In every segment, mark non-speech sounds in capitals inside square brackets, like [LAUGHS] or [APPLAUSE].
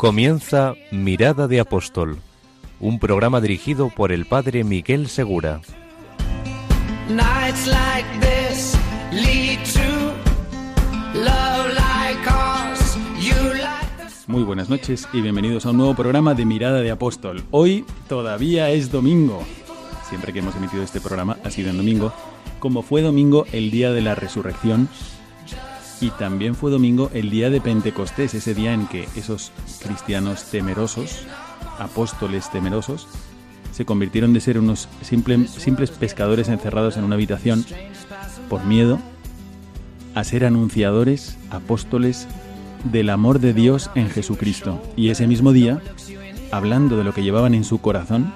Comienza Mirada de Apóstol, un programa dirigido por el padre Miguel Segura. Muy buenas noches y bienvenidos a un nuevo programa de Mirada de Apóstol. Hoy todavía es domingo. Siempre que hemos emitido este programa ha sido en domingo, como fue domingo el día de la resurrección y también fue domingo el día de Pentecostés, ese día en que esos cristianos temerosos, apóstoles temerosos, se convirtieron de ser unos simple- simples pescadores encerrados en una habitación por miedo a ser anunciadores, apóstoles del amor de Dios en Jesucristo. Y ese mismo día, hablando de lo que llevaban en su corazón,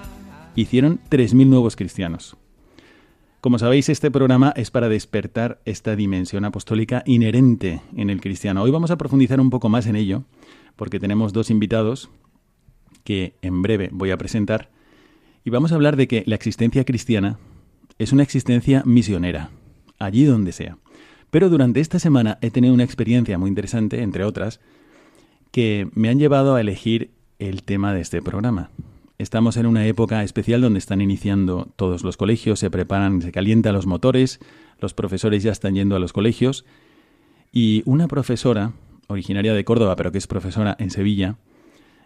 hicieron 3.000 nuevos cristianos. Como sabéis, este programa es para despertar esta dimensión apostólica inherente en el cristiano. Hoy vamos a profundizar un poco más en ello, porque tenemos dos invitados que en breve voy a presentar, y vamos a hablar de que la existencia cristiana es una existencia misionera, allí donde sea. Pero durante esta semana he tenido una experiencia muy interesante, entre otras, que me han llevado a elegir el tema de este programa. Estamos en una época especial donde están iniciando todos los colegios, se preparan, se calientan los motores, los profesores ya están yendo a los colegios y una profesora, originaria de Córdoba, pero que es profesora en Sevilla,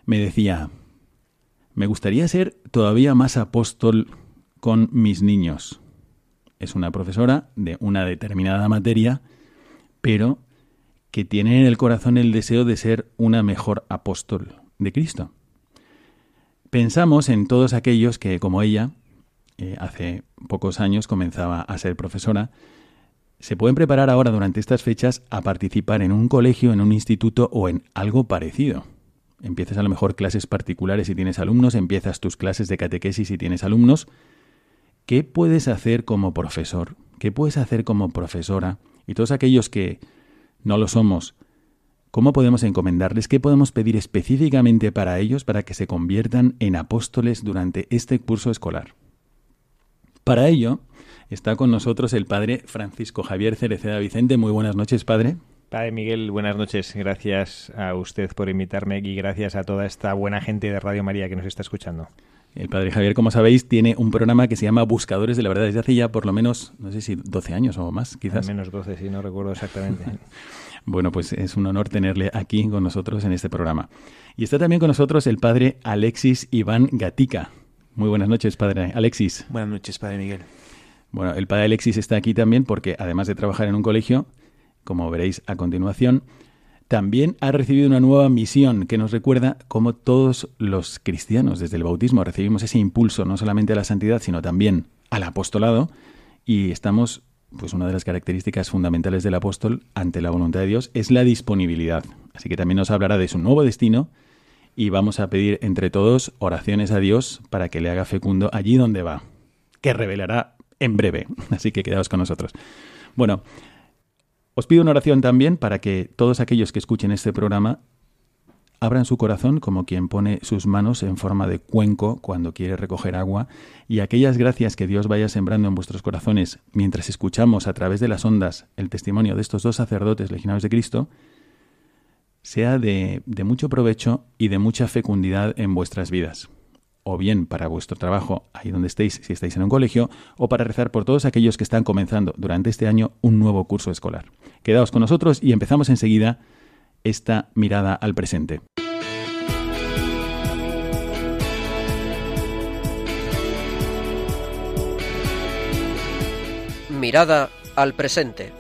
me decía, me gustaría ser todavía más apóstol con mis niños. Es una profesora de una determinada materia, pero que tiene en el corazón el deseo de ser una mejor apóstol de Cristo. Pensamos en todos aquellos que, como ella, eh, hace pocos años comenzaba a ser profesora, se pueden preparar ahora durante estas fechas a participar en un colegio, en un instituto o en algo parecido. Empiezas a lo mejor clases particulares si tienes alumnos, empiezas tus clases de catequesis si tienes alumnos. ¿Qué puedes hacer como profesor? ¿Qué puedes hacer como profesora? Y todos aquellos que no lo somos, ¿cómo podemos encomendarles? ¿Qué podemos pedir específicamente para ellos para que se conviertan en apóstoles durante este curso escolar? Para ello está con nosotros el padre Francisco Javier Cereceda Vicente. Muy buenas noches, padre. Padre Miguel, buenas noches. Gracias a usted por invitarme y gracias a toda esta buena gente de Radio María que nos está escuchando. El padre Javier, como sabéis, tiene un programa que se llama Buscadores de la Verdad desde hace ya por lo menos, no sé si 12 años o más, quizás. Al menos 12, si no recuerdo exactamente. [LAUGHS] Bueno, pues es un honor tenerle aquí con nosotros en este programa. Y está también con nosotros el padre Alexis Iván Gatica. Muy buenas noches, padre Alexis. Buenas noches, Padre Miguel. Bueno, el padre Alexis está aquí también porque, además de trabajar en un colegio, como veréis a continuación, también ha recibido una nueva misión que nos recuerda cómo todos los cristianos desde el bautismo recibimos ese impulso no solamente a la santidad, sino también al apostolado y estamos, pues una de las características fundamentales del apóstol ante la voluntad de Dios es la disponibilidad. Así que también nos hablará de su nuevo destino y vamos a pedir entre todos oraciones a Dios para que le haga fecundo allí donde va, que revelará en breve. [LAUGHS] Así que quedaos con nosotros. Bueno, os pido una oración también para que todos aquellos que escuchen este programa abran su corazón como quien pone sus manos en forma de cuenco cuando quiere recoger agua y aquellas gracias que Dios vaya sembrando en vuestros corazones mientras escuchamos a través de las ondas el testimonio de estos dos sacerdotes legionarios de Cristo, sea de, de mucho provecho y de mucha fecundidad en vuestras vidas o bien para vuestro trabajo ahí donde estéis, si estáis en un colegio, o para rezar por todos aquellos que están comenzando durante este año un nuevo curso escolar. Quedaos con nosotros y empezamos enseguida esta mirada al presente. Mirada al presente.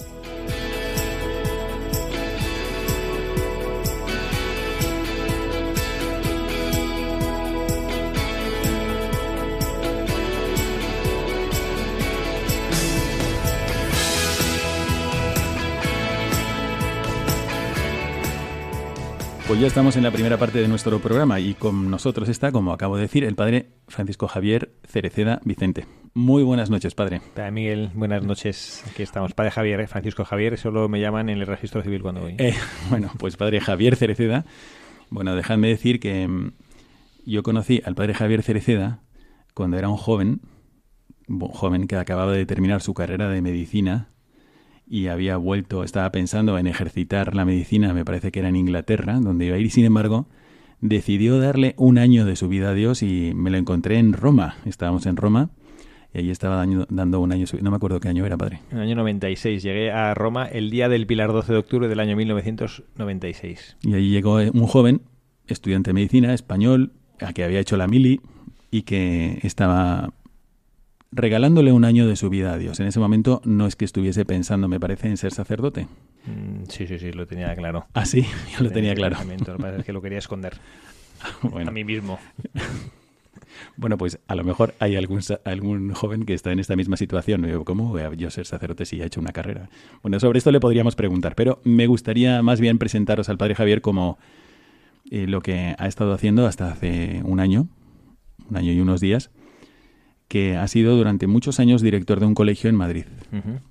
Pues ya estamos en la primera parte de nuestro programa y con nosotros está, como acabo de decir, el padre Francisco Javier Cereceda Vicente. Muy buenas noches, padre. Padre Miguel, buenas noches. Aquí estamos. Padre Javier, ¿eh? Francisco Javier, solo me llaman en el registro civil cuando voy. Eh, bueno, pues padre Javier Cereceda. Bueno, dejadme decir que mm, yo conocí al padre Javier Cereceda cuando era un joven, un joven que acababa de terminar su carrera de medicina y había vuelto, estaba pensando en ejercitar la medicina, me parece que era en Inglaterra, donde iba a ir, y sin embargo decidió darle un año de su vida a Dios y me lo encontré en Roma. Estábamos en Roma y allí estaba dando un año, no me acuerdo qué año era, padre. En el año 96. Llegué a Roma el día del Pilar 12 de octubre del año 1996. Y allí llegó un joven, estudiante de medicina, español, a que había hecho la mili y que estaba regalándole un año de su vida a Dios. En ese momento no es que estuviese pensando, me parece, en ser sacerdote. Mm, sí, sí, sí, lo tenía claro. Ah, sí, [LAUGHS] yo lo tenía claro. Lo que pasa es que lo quería esconder [LAUGHS] a mí mismo. [LAUGHS] Bueno, pues a lo mejor hay algún, algún joven que está en esta misma situación. ¿Cómo voy a yo ser sacerdote si ha hecho una carrera? Bueno, sobre esto le podríamos preguntar, pero me gustaría más bien presentaros al Padre Javier como eh, lo que ha estado haciendo hasta hace un año, un año y unos días, que ha sido durante muchos años director de un colegio en Madrid.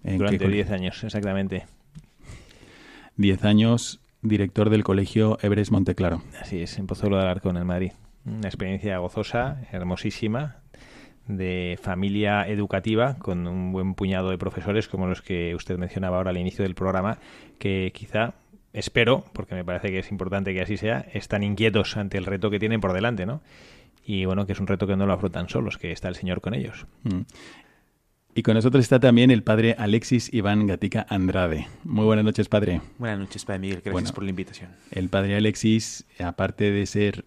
Durante 10 años, exactamente. 10 años director del colegio Everest Monteclaro. Así es, en Pozuelo de Alarcón, en Madrid. Una experiencia gozosa, hermosísima, de familia educativa, con un buen puñado de profesores como los que usted mencionaba ahora al inicio del programa, que quizá espero, porque me parece que es importante que así sea, están inquietos ante el reto que tienen por delante, ¿no? Y bueno, que es un reto que no lo afrontan solos, que está el Señor con ellos. Mm. Y con nosotros está también el padre Alexis Iván Gatica Andrade. Muy buenas noches, padre. Buenas noches, padre Miguel. Gracias por la invitación. El padre Alexis, aparte de ser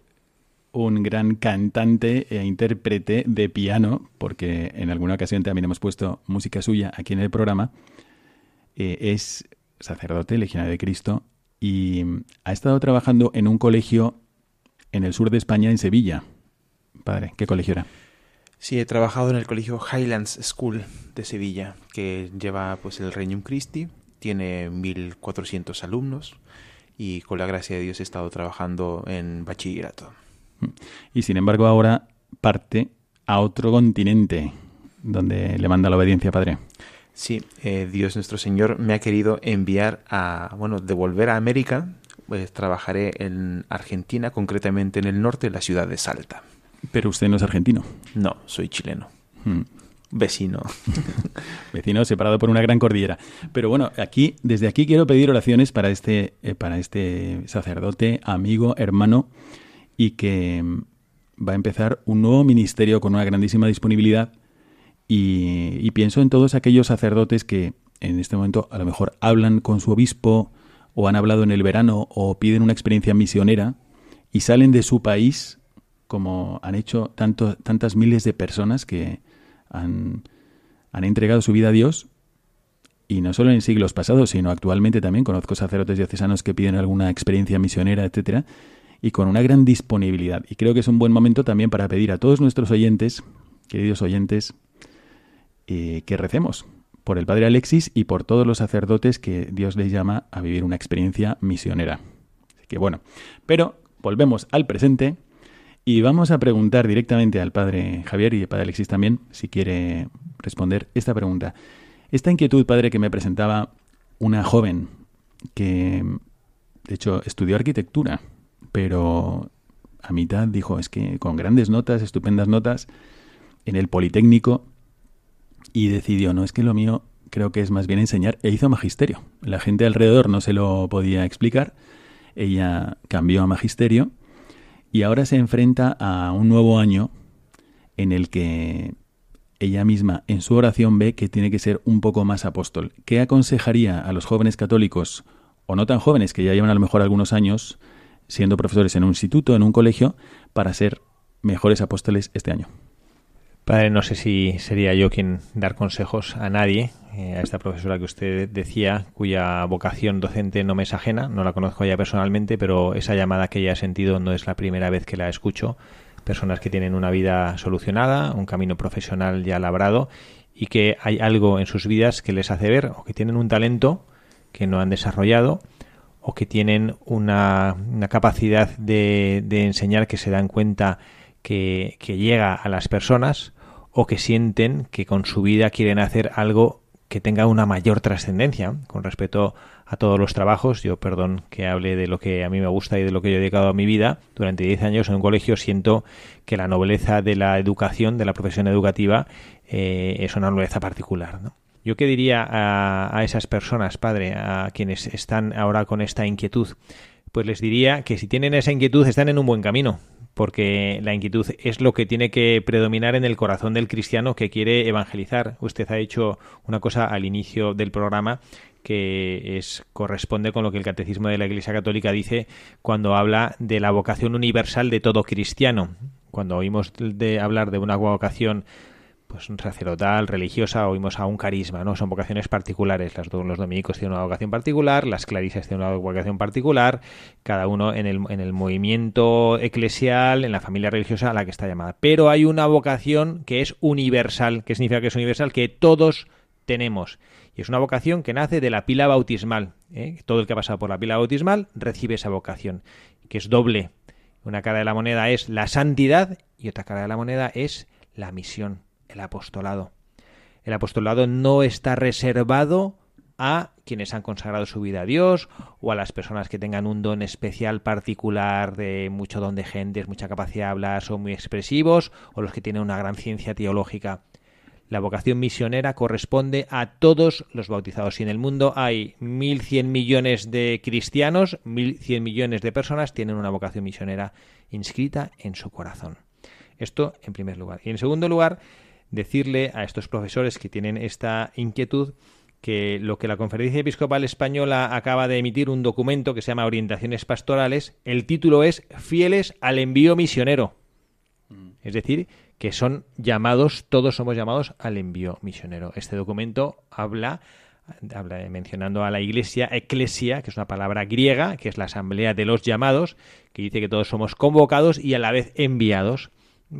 un gran cantante e intérprete de piano, porque en alguna ocasión también hemos puesto música suya aquí en el programa, eh, es sacerdote, legionario de Cristo, y ha estado trabajando en un colegio en el sur de España, en Sevilla. Padre, ¿qué colegio era? Sí, he trabajado en el colegio Highlands School de Sevilla, que lleva pues el Regnum Christi, tiene 1400 alumnos y con la gracia de Dios he estado trabajando en bachillerato. Y sin embargo ahora parte a otro continente donde le manda la obediencia, Padre. Sí, eh, Dios nuestro Señor me ha querido enviar a, bueno, devolver a América. Pues trabajaré en Argentina, concretamente en el norte, en la ciudad de Salta. Pero usted no es argentino. No, soy chileno. Hmm. Vecino. [LAUGHS] Vecino separado por una gran cordillera. Pero bueno, aquí, desde aquí quiero pedir oraciones para este, eh, para este sacerdote, amigo, hermano, y que mm, va a empezar un nuevo ministerio con una grandísima disponibilidad. Y, y pienso en todos aquellos sacerdotes que en este momento a lo mejor hablan con su obispo o han hablado en el verano o piden una experiencia misionera y salen de su país como han hecho tantas miles de personas que han, han entregado su vida a Dios y no solo en siglos pasados, sino actualmente también conozco sacerdotes diocesanos que piden alguna experiencia misionera, etcétera, y con una gran disponibilidad. Y creo que es un buen momento también para pedir a todos nuestros oyentes, queridos oyentes, eh, que recemos por el Padre Alexis y por todos los sacerdotes que Dios les llama a vivir una experiencia misionera. Así que bueno, pero volvemos al presente y vamos a preguntar directamente al padre Javier y al padre Alexis también, si quiere responder esta pregunta. Esta inquietud, padre, que me presentaba una joven que, de hecho, estudió arquitectura, pero a mitad dijo, es que con grandes notas, estupendas notas, en el Politécnico, y decidió, no, es que lo mío creo que es más bien enseñar, e hizo magisterio. La gente alrededor no se lo podía explicar, ella cambió a magisterio y ahora se enfrenta a un nuevo año en el que ella misma en su oración ve que tiene que ser un poco más apóstol. ¿Qué aconsejaría a los jóvenes católicos, o no tan jóvenes, que ya llevan a lo mejor algunos años siendo profesores en un instituto, en un colegio, para ser mejores apóstoles este año? Padre, no sé si sería yo quien dar consejos a nadie, eh, a esta profesora que usted decía, cuya vocación docente no me es ajena, no la conozco ya personalmente, pero esa llamada que ella ha sentido no es la primera vez que la escucho. Personas que tienen una vida solucionada, un camino profesional ya labrado y que hay algo en sus vidas que les hace ver o que tienen un talento que no han desarrollado o que tienen una, capacidad de, enseñar que se dan cuenta que, llega a las personas o que sienten que con su vida quieren hacer algo que tenga una mayor trascendencia con respecto a todos los trabajos. Yo, perdón que hable de lo que a mí me gusta y de lo que yo he dedicado a mi vida. Durante 10 años en un colegio siento que la nobleza de la educación, de la profesión educativa, eh, es una nobleza particular. ¿no? Yo qué diría a, a esas personas, padre, a quienes están ahora con esta inquietud, pues les diría que si tienen esa inquietud están en un buen camino, porque la inquietud es lo que tiene que predominar en el corazón del cristiano que quiere evangelizar. Usted ha hecho una cosa al inicio del programa que es corresponde con lo que el catecismo de la Iglesia Católica dice cuando habla de la vocación universal de todo cristiano. Cuando oímos de hablar de una vocación pues sacerdotal, religiosa, oímos a un carisma, ¿no? Son vocaciones particulares. Las, los dominicos tienen una vocación particular, las clarisas tienen una vocación particular, cada uno en el, en el movimiento eclesial, en la familia religiosa a la que está llamada. Pero hay una vocación que es universal. ¿Qué significa que es universal? Que todos tenemos. Y es una vocación que nace de la pila bautismal. ¿eh? Todo el que ha pasado por la pila bautismal recibe esa vocación, que es doble. Una cara de la moneda es la santidad y otra cara de la moneda es la misión el apostolado. El apostolado no está reservado a quienes han consagrado su vida a Dios o a las personas que tengan un don especial particular de mucho don de gentes, mucha capacidad de hablar, son muy expresivos o los que tienen una gran ciencia teológica. La vocación misionera corresponde a todos los bautizados. Si en el mundo hay 1.100 millones de cristianos, 1.100 millones de personas tienen una vocación misionera inscrita en su corazón. Esto en primer lugar. Y en segundo lugar, decirle a estos profesores que tienen esta inquietud que lo que la Conferencia Episcopal Española acaba de emitir un documento que se llama Orientaciones Pastorales, el título es Fieles al envío misionero. Mm. Es decir, que son llamados, todos somos llamados al envío misionero. Este documento habla, habla mencionando a la iglesia, eclesia, que es una palabra griega, que es la asamblea de los llamados, que dice que todos somos convocados y a la vez enviados.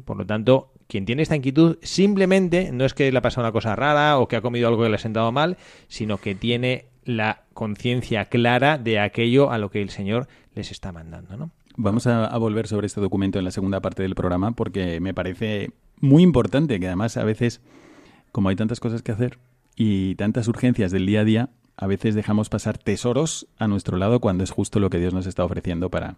Por lo tanto, quien tiene esta inquietud simplemente no es que le ha pasado una cosa rara o que ha comido algo que le ha sentado mal, sino que tiene la conciencia clara de aquello a lo que el Señor les está mandando, ¿no? Vamos a, volver sobre este documento en la segunda parte del programa porque me parece muy importante que además a veces, como hay tantas cosas que hacer y tantas urgencias del día a día, a veces dejamos pasar tesoros a nuestro lado cuando es justo lo que Dios nos está ofreciendo para,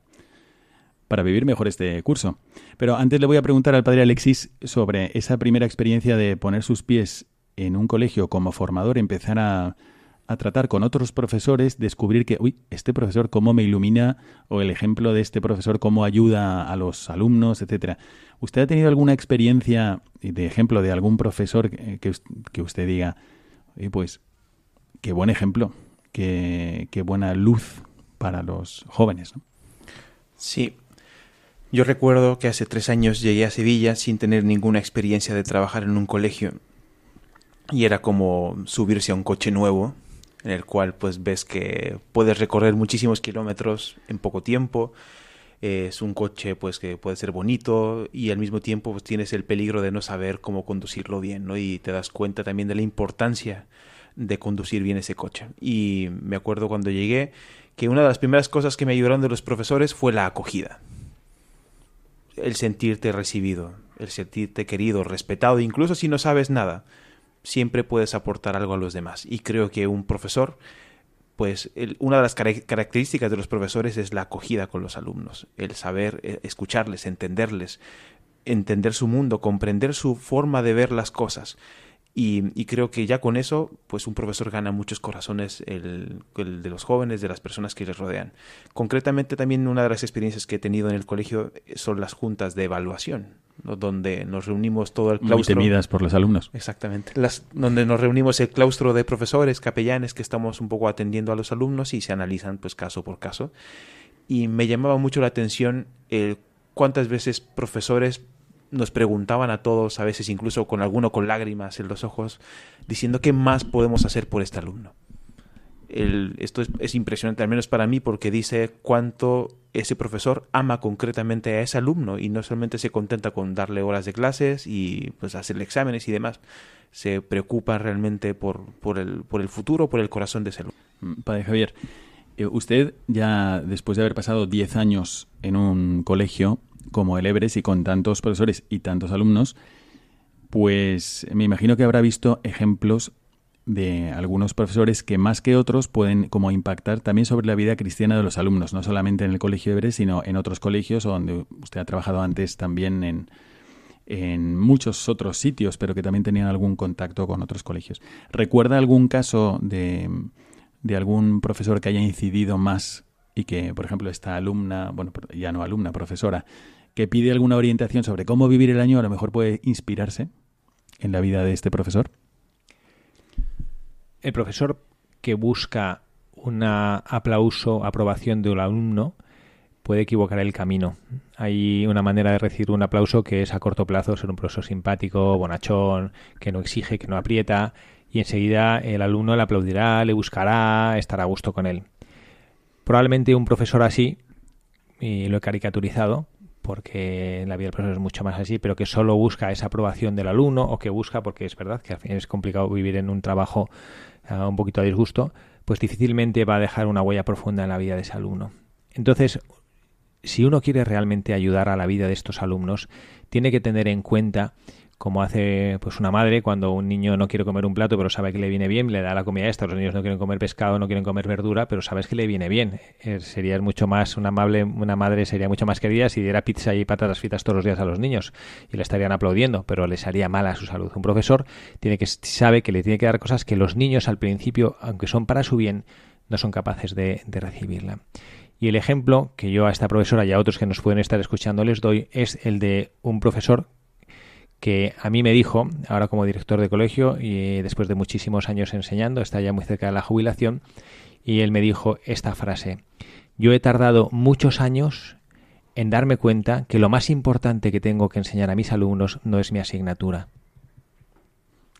para vivir mejor este curso. Pero antes le voy a preguntar al padre Alexis sobre esa primera experiencia de poner sus pies en un colegio como formador, empezar a, tratar con otros profesores, descubrir que, uy, este profesor cómo me ilumina o el ejemplo de este profesor cómo ayuda a los alumnos, etcétera. ¿Usted ha tenido alguna experiencia de ejemplo de algún profesor que, que usted diga, pues, qué buen ejemplo, qué, qué buena luz para los jóvenes? Sí, yo recuerdo que hace tres años llegué a Sevilla sin tener ninguna experiencia de trabajar en un colegio. Y era como subirse a un coche nuevo en el cual pues ves que puedes recorrer muchísimos kilómetros en poco tiempo. Es un coche pues que puede ser bonito y al mismo tiempo pues tienes el peligro de no saber cómo conducirlo bien ¿no? y te das cuenta también de la importancia de conducir bien ese coche. Y me acuerdo cuando llegué que una de las primeras cosas que me ayudaron de los profesores fue la acogida el sentirte recibido, el sentirte querido, respetado, incluso si no sabes nada, siempre puedes aportar algo a los demás. Y creo que un profesor, pues una de las características de los profesores es la acogida con los alumnos, el saber eh, escucharles, entenderles, entender su mundo, comprender su forma de ver las cosas. Y, creo que ya con eso, pues un profesor gana muchos corazones, el, de los jóvenes, de las personas que les rodean. Concretamente también una de las experiencias que he tenido en el colegio son las juntas de evaluación, donde nos reunimos todo el claustro. Muy temidas por los alumnos. Exactamente. Las, donde nos reunimos el claustro de profesores, capellanes, que estamos un poco atendiendo a los alumnos y se analizan pues caso por caso. Y me llamaba mucho la atención el cuántas veces profesores nos preguntaban a todos, a veces incluso con alguno con lágrimas en los ojos, diciendo qué más podemos hacer por este alumno. esto es, impresionante, al menos para mí, porque dice cuánto ese profesor ama concretamente a ese alumno y no solamente se contenta con darle horas de clases y pues hacerle exámenes y demás, se preocupa realmente por, por, el, por el futuro, por el corazón de ese alumno. Mm, padre Javier, Eh, usted ya después de haber pasado 10 años en un colegio como el Everest y con tantos profesores y tantos alumnos, pues me imagino que habrá visto ejemplos de algunos profesores que más que otros pueden como impactar también sobre la vida cristiana de los alumnos, no solamente en el colegio Everest, sino en otros colegios donde usted ha trabajado antes también en, en muchos otros sitios, pero que también tenían algún contacto con otros colegios. ¿Recuerda algún caso de, de algún profesor que haya incidido más y que, por ejemplo, esta alumna, bueno, ya no alumna, profesora, que pide alguna orientación sobre cómo vivir el año, a lo mejor puede inspirarse en la vida de este profesor? El profesor que busca un aplauso, aprobación de un alumno, puede equivocar el camino. Hay una manera de recibir un aplauso que es a corto plazo ser un profesor simpático, bonachón, que no exige, que no aprieta, y enseguida el alumno le aplaudirá, le buscará, estará a gusto con él. Probablemente un profesor así, y lo he caricaturizado, porque en la vida del profesor es mucho más así, pero que solo busca esa aprobación del alumno o que busca, porque es verdad que al fin es complicado vivir en un trabajo eh, un poquito a disgusto, pues difícilmente va a dejar una huella profunda en la vida de ese alumno. Entonces, si uno quiere realmente ayudar a la vida de estos alumnos, tiene que tener en cuenta como hace pues una madre cuando un niño no quiere comer un plato pero sabe que le viene bien, le da la comida esta, los niños no quieren comer pescado, no quieren comer verdura, pero sabes que le viene bien. Eh, sería mucho más, una amable, una madre sería mucho más querida si diera pizza y patatas fritas todos los días a los niños y le estarían aplaudiendo, pero les haría mal a su salud. Un profesor tiene que sabe que le tiene que dar cosas que los niños al principio, aunque son para su bien, no son capaces de, de recibirla. Y el ejemplo que yo a esta profesora y a otros que nos pueden estar escuchando les doy es el de un profesor que a mí me dijo, ahora como director de colegio y después de muchísimos años enseñando, está ya muy cerca de la jubilación, y él me dijo esta frase, yo he tardado muchos años en darme cuenta que lo más importante que tengo que enseñar a mis alumnos no es mi asignatura.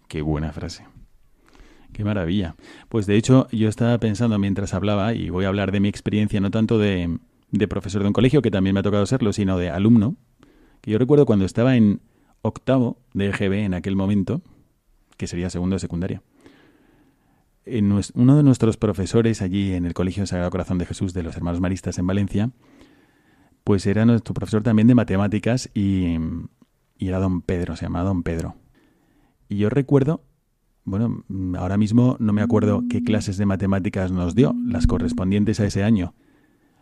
Qué buena frase. Qué maravilla. Pues de hecho yo estaba pensando mientras hablaba, y voy a hablar de mi experiencia, no tanto de, de profesor de un colegio, que también me ha tocado serlo, sino de alumno, que yo recuerdo cuando estaba en, octavo de EGB en aquel momento, que sería segundo de secundaria. Uno de nuestros profesores allí en el Colegio Sagrado Corazón de Jesús de los Hermanos Maristas en Valencia, pues era nuestro profesor también de matemáticas y, y era don Pedro, se llamaba don Pedro. Y yo recuerdo, bueno, ahora mismo no me acuerdo qué clases de matemáticas nos dio, las correspondientes a ese año,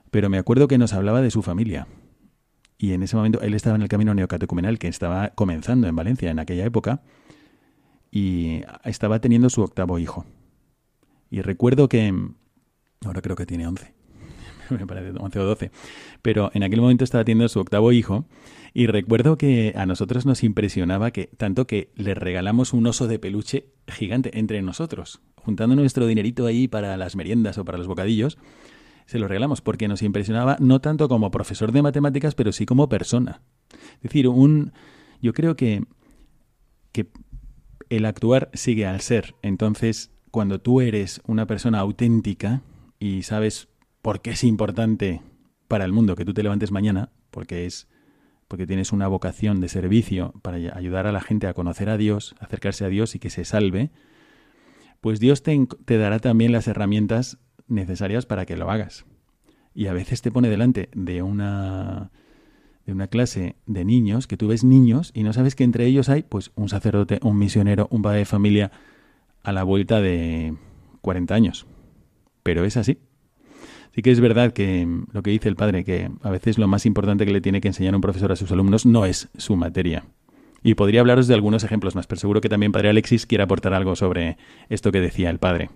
pero me acuerdo que nos hablaba de su familia y en ese momento él estaba en el camino neocatecumenal que estaba comenzando en Valencia en aquella época y estaba teniendo su octavo hijo. Y recuerdo que, ahora creo que tiene 11, [LAUGHS] me parece 11 o 12, pero en aquel momento estaba teniendo su octavo hijo y recuerdo que a nosotros nos impresionaba que tanto que le regalamos un oso de peluche gigante entre nosotros, juntando nuestro dinerito ahí para las meriendas o para los bocadillos se lo regalamos porque nos impresionaba no tanto como profesor de matemáticas, pero sí como persona. Es decir, un yo creo que, que el actuar sigue al ser. Entonces, cuando tú eres una persona auténtica y sabes por qué es importante para el mundo que tú te levantes mañana, porque es porque tienes una vocación de servicio para ayudar a la gente a conocer a Dios, acercarse a Dios y que se salve, pues Dios te, te dará también las herramientas necesarias para que lo hagas. Y a veces te pone delante de una de una clase de niños, que tú ves niños y no sabes que entre ellos hay pues un sacerdote, un misionero, un padre de familia a la vuelta de 40 años. Pero es así. Sí que es verdad que lo que dice el padre, que a veces lo más importante que le tiene que enseñar un profesor a sus alumnos no es su materia. Y podría hablaros de algunos ejemplos más, pero seguro que también padre Alexis quiere aportar algo sobre esto que decía el padre.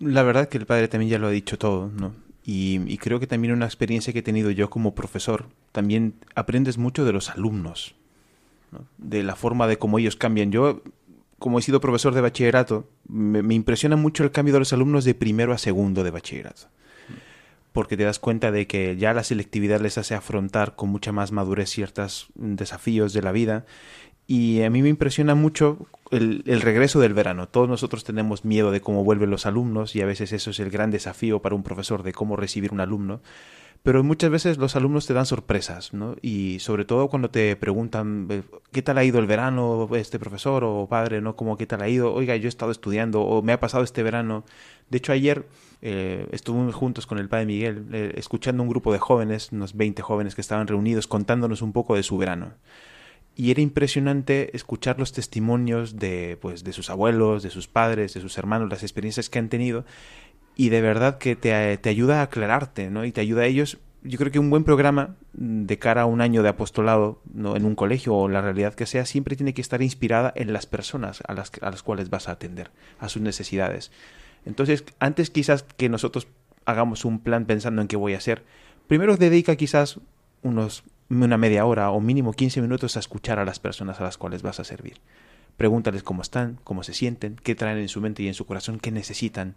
La verdad que el padre también ya lo ha dicho todo, ¿no? Y, creo que también una experiencia que he tenido yo como profesor, también aprendes mucho de los alumnos, de la forma de cómo ellos cambian. Yo, como he sido profesor de bachillerato, me, impresiona mucho el cambio de los alumnos de primero a segundo de bachillerato. Porque te das cuenta de que ya la selectividad les hace afrontar con mucha más madurez ciertos desafíos de la vida y a mí me impresiona mucho el, regreso del verano. Todos nosotros tenemos miedo de cómo vuelven los alumnos y a veces eso es el gran desafío para un profesor de cómo recibir un alumno. pero muchas veces los alumnos te dan sorpresas, ¿no? Y sobre todo cuando te preguntan, eh, ¿qué tal ha ido el verano, este profesor o padre, ¿no? ¿Cómo qué tal ha ido? Oiga, yo he estado estudiando o me ha pasado este verano. De hecho, ayer eh, estuvimos juntos con el padre Miguel, eh, escuchando un grupo de jóvenes, unos 20 jóvenes que estaban reunidos, contándonos un poco de su verano. Y era impresionante escuchar los testimonios de, pues, de sus abuelos, de sus padres, de sus hermanos, las experiencias que han tenido y de verdad que te, te, ayuda a aclararte, ¿no? Y te ayuda a ellos. Yo creo que un buen programa de cara a un año de apostolado ¿no? en un colegio o la realidad que sea siempre tiene que estar inspirada en las personas a las, a las cuales vas a atender, a sus necesidades. Entonces, antes quizás que nosotros hagamos un plan pensando en qué voy a hacer, primero dedica quizás unos una media hora o mínimo 15 minutos a escuchar a las personas a las cuales vas a servir. Pregúntales cómo están, cómo se sienten, qué traen en su mente y en su corazón, qué necesitan,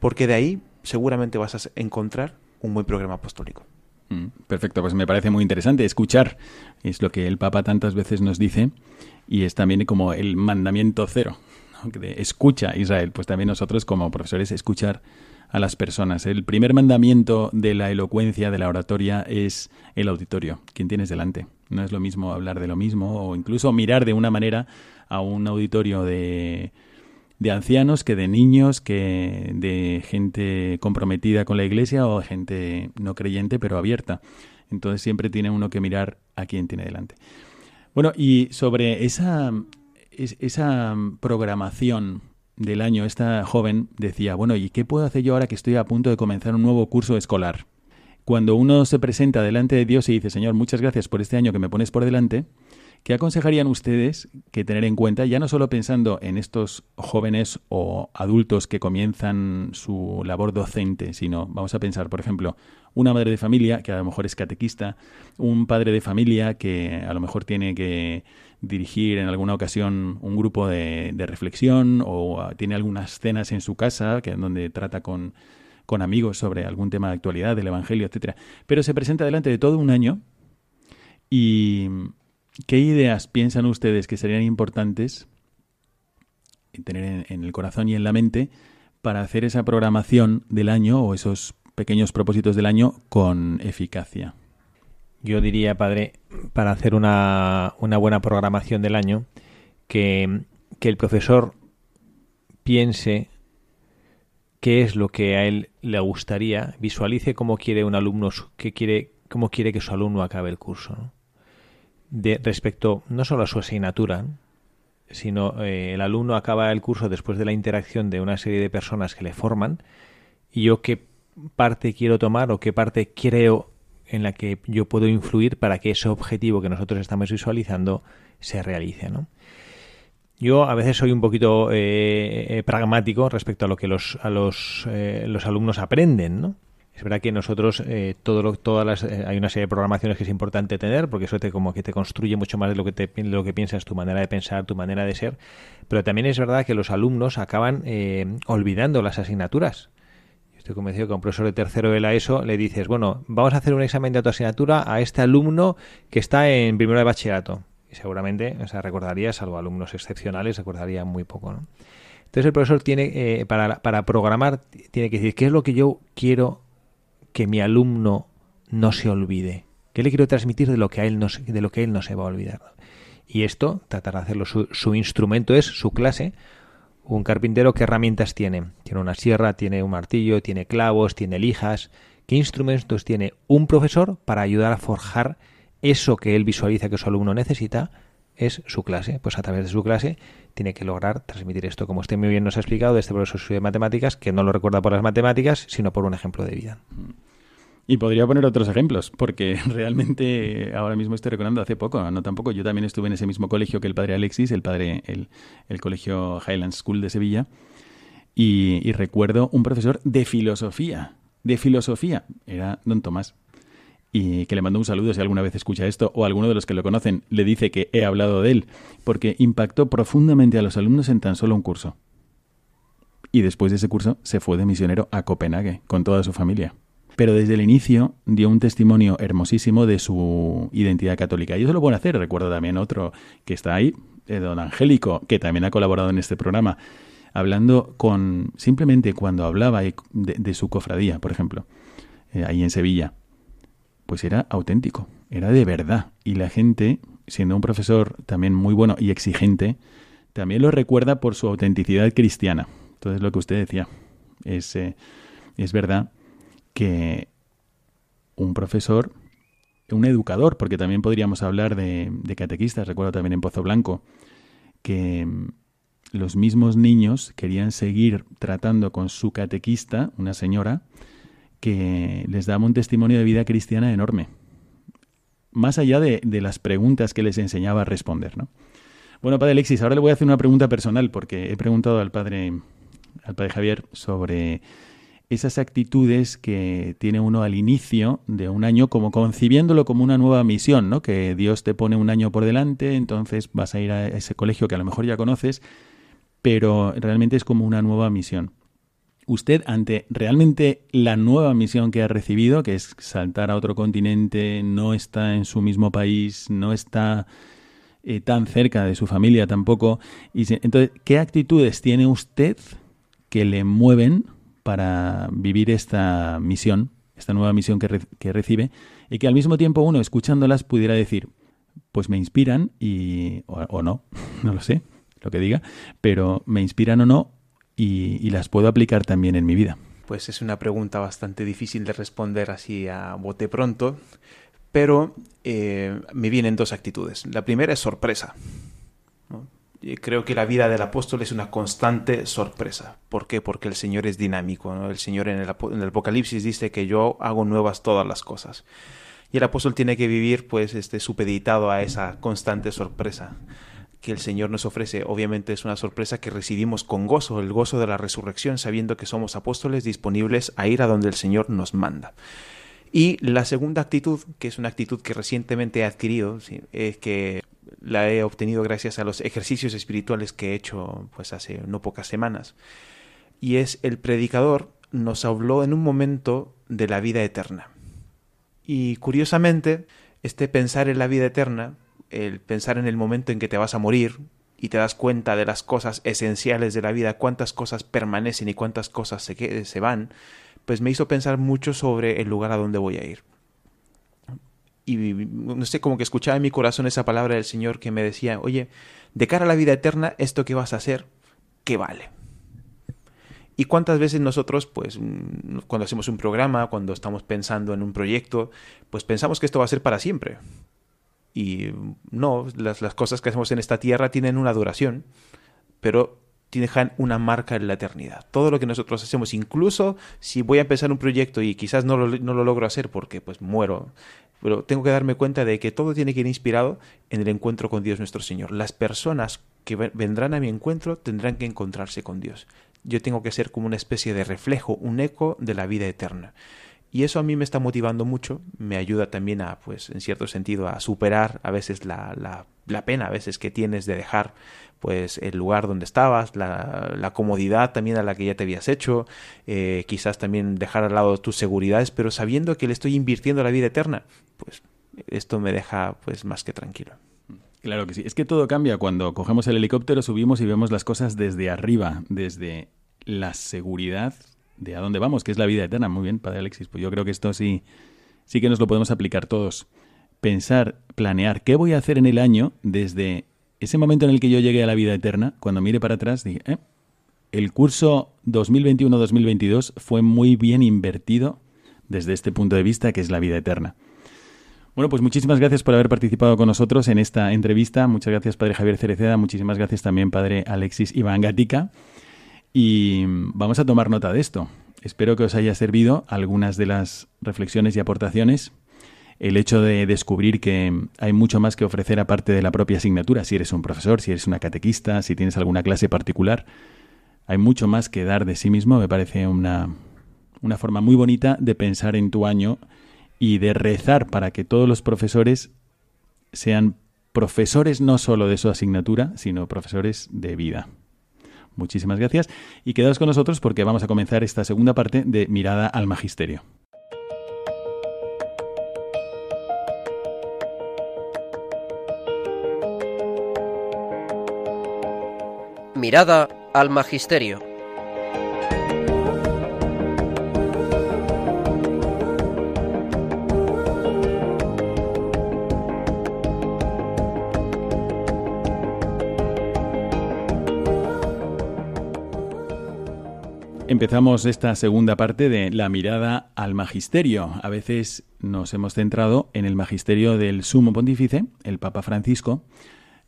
porque de ahí seguramente vas a encontrar un buen programa apostólico. Mm, perfecto, pues me parece muy interesante escuchar, es lo que el Papa tantas veces nos dice y es también como el mandamiento cero, de escucha Israel, pues también nosotros como profesores escuchar a las personas. El primer mandamiento de la elocuencia, de la oratoria, es el auditorio, quien tienes delante. No es lo mismo hablar de lo mismo o incluso mirar de una manera a un auditorio de, de ancianos que de niños, que de gente comprometida con la iglesia o gente no creyente pero abierta. Entonces siempre tiene uno que mirar a quien tiene delante. Bueno, y sobre esa, esa programación del año, esta joven decía, bueno, ¿y qué puedo hacer yo ahora que estoy a punto de comenzar un nuevo curso escolar? Cuando uno se presenta delante de Dios y dice, Señor, muchas gracias por este año que me pones por delante, ¿Qué aconsejarían ustedes que tener en cuenta, ya no solo pensando en estos jóvenes o adultos que comienzan su labor docente, sino vamos a pensar, por ejemplo, una madre de familia que a lo mejor es catequista, un padre de familia que a lo mejor tiene que dirigir en alguna ocasión un grupo de, reflexión o tiene algunas cenas en su casa que, donde trata con, con amigos sobre algún tema de actualidad, del Evangelio, etcétera. Pero se presenta delante de todo un año y ¿Qué ideas piensan ustedes que serían importantes tener en, el corazón y en la mente para hacer esa programación del año o esos pequeños propósitos del año con eficacia? Yo diría, padre, para hacer una, una buena programación del año, que, que el profesor piense qué es lo que a él le gustaría, visualice cómo quiere un alumno, qué quiere, cómo quiere que su alumno acabe el curso. de, respecto no solo a su asignatura, sino eh, el alumno acaba el curso después de la interacción de una serie de personas que le forman y yo qué parte quiero tomar o qué parte creo en la que yo puedo influir para que ese objetivo que nosotros estamos visualizando se realice, ¿no? Yo a veces soy un poquito eh, eh, pragmático respecto a lo que los, a los, los alumnos aprenden, ¿no? Es verdad que nosotros eh, todo todas las, eh, hay una serie de programaciones que es importante tener porque eso te como que te construye mucho más de lo que te, lo que piensas, tu manera de pensar, tu manera de ser. Pero también es verdad que los alumnos acaban eh, olvidando las asignaturas. Estoy convencido que a un profesor de tercero de la ESO le dices, bueno, vamos a hacer un examen de asignatura a este alumno que está en primero de bachillerato. Y seguramente, o sea, recordaría, salvo alumnos excepcionales, recordaría muy poco, ¿no? Entonces el profesor tiene, para, para programar, tiene que decir qué es lo que yo quiero que mi alumno no se olvide? ¿Qué le quiero transmitir de lo que, a él no, de lo que él no se va a olvidar? Y esto, tratar de hacerlo, su, instrumento es su clase. Un carpintero, ¿qué herramientas tiene? Tiene una sierra, tiene un martillo, tiene clavos, tiene lijas. ¿Qué instrumentos tiene un profesor para ayudar a forjar eso que él visualiza que su alumno necesita? Es su clase. Pues a través de su clase tiene que lograr transmitir esto, como usted muy bien nos ha explicado, de este profesor de matemáticas, que no lo recuerda por las matemáticas, sino por un ejemplo de vida. Y podría poner otros ejemplos, porque [LAUGHS] realmente ahora mismo estoy recordando hace poco, no tampoco, yo también estuve en ese mismo colegio que el padre Alexis, el padre, el, colegio Highland School de Sevilla, y, recuerdo un profesor de filosofía, de filosofía, era don Tomás, y que le mando un saludo si alguna vez escucha esto, o alguno de los que lo conocen le dice que he hablado de él, porque impactó profundamente a los alumnos en tan solo un curso. Y después de ese curso se fue de misionero a Copenhague con toda su familia pero desde el inicio dio un testimonio hermosísimo de su identidad católica. Y eso lo puede hacer. Recuerdo también otro que está ahí, eh, don Angélico, que también ha colaborado en este programa, hablando con, simplemente cuando hablaba de, su cofradía, por ejemplo, eh, ahí en Sevilla. pues era auténtico, era de verdad. Y la gente, siendo un profesor también muy bueno y exigente, también lo recuerda por su autenticidad cristiana. Entonces, lo que usted decía, es, eh, es verdad que un profesor, un educador, porque también podríamos hablar de, catequistas, recuerdo también en Pozo Blanco, que mm, los mismos niños querían seguir tratando con su catequista, una señora, que les daba un testimonio de vida cristiana enorme. Más allá de, de las preguntas que les enseñaba a responder, ¿no? Bueno, padre Alexis, ahora le voy a hacer una pregunta personal, porque he preguntado al padre, al padre Javier sobre esas actitudes que tiene uno al inicio de un año, como concibiéndolo como una nueva misión, ¿no? Que Dios te pone un año por delante, entonces vas a ir a ese colegio que a lo mejor ya conoces, pero realmente es como una nueva misión. Usted, ante realmente la nueva misión que ha recibido, que es saltar a otro continente, no está en su mismo país, no está eh, tan cerca de su familia tampoco. Y entonces, ¿qué actitudes tiene usted que le mueven para vivir esta misión, esta nueva misión que, recibe, y que al mismo tiempo uno, escuchándolas, pudiera decir, pues me inspiran y, o, no, [LAUGHS] no lo sé, lo que diga, pero me inspiran o no y, y, las puedo aplicar también en mi vida. Pues es una pregunta bastante difícil de responder así a bote pronto, pero eh, me vienen dos actitudes. La primera es sorpresa. ¿No? Creo que la vida del apóstol es una constante sorpresa. ¿Por qué? Porque el Señor es dinámico. El Señor en el, en el, Apocalipsis dice que yo hago nuevas todas las cosas. Y el apóstol tiene que vivir pues este supeditado a esa constante sorpresa que el Señor nos ofrece. Obviamente es una sorpresa que recibimos con gozo, el gozo de la resurrección, sabiendo que somos apóstoles disponibles a ir a donde el Señor nos manda. Y la segunda actitud, que es una actitud que recientemente he adquirido, es que la he obtenido gracias a los ejercicios espirituales que he hecho pues hace no pocas semanas. Y es el predicador nos habló en un momento de la vida eterna. Y curiosamente, este pensar en la vida eterna, el pensar en el momento en que te vas a morir y te das cuenta de las cosas esenciales de la vida, cuántas cosas permanecen y cuántas cosas se, se van, pues me hizo pensar mucho sobre el lugar a donde voy a ir. Y no sé, como que escuchaba en mi corazón esa palabra del Señor que me decía, oye, de cara a la vida eterna, esto que vas a hacer, ¿qué vale? Y cuántas veces nosotros, pues, cuando hacemos un programa, cuando estamos pensando en un proyecto, pues pensamos que esto va a ser para siempre. Y no, las, las cosas que hacemos en esta tierra tienen una duración, pero dejan una marca en la eternidad. Todo lo que nosotros hacemos, incluso si voy a empezar un proyecto y quizás no lo, no lo logro hacer porque pues muero, pero tengo que darme cuenta de que todo tiene que ir inspirado en el encuentro con Dios nuestro Señor. Las personas que vendrán a mi encuentro tendrán que encontrarse con Dios. Yo tengo que ser como una especie de reflejo, un eco de la vida eterna. Y eso a mí me está motivando mucho, me ayuda también a, pues, en cierto sentido, a superar a veces la, la, pena a veces que tienes de dejar pues el lugar donde estabas, la, la, comodidad también a la que ya te habías hecho, eh, quizás también dejar al lado tus seguridades, pero sabiendo que le estoy invirtiendo la vida eterna, pues esto me deja pues más que tranquilo. Claro que sí, es que todo cambia cuando cogemos el helicóptero, subimos y vemos las cosas desde arriba, desde la seguridad de a dónde vamos, que es la vida eterna. Muy bien, Padre Alexis, pues yo creo que esto sí, sí que nos lo podemos aplicar todos. Pensar, planear, ¿qué voy a hacer en el año desde ese momento en el que yo llegué a la vida eterna, cuando mire para atrás, dije, eh, el curso 2021-2022 fue muy bien invertido desde este punto de vista, que es la vida eterna. Bueno, pues muchísimas gracias por haber participado con nosotros en esta entrevista. Muchas gracias, Padre Javier Cereceda. Muchísimas gracias también, Padre Alexis Iván Gatica. Y vamos a tomar nota de esto. Espero que os haya servido algunas de las reflexiones y aportaciones el hecho de descubrir que hay mucho más que ofrecer aparte de la propia asignatura, si eres un profesor, si eres una catequista, si tienes alguna clase particular, hay mucho más que dar de sí mismo, me parece una, una forma muy bonita de pensar en tu año y de rezar para que todos los profesores sean profesores no solo de su asignatura, sino profesores de vida. Muchísimas gracias y quedaos con nosotros porque vamos a comenzar esta segunda parte de Mirada al Magisterio. Mirada al Magisterio. Empezamos esta segunda parte de la mirada al magisterio. A veces nos hemos centrado en el magisterio del sumo pontífice, el Papa Francisco.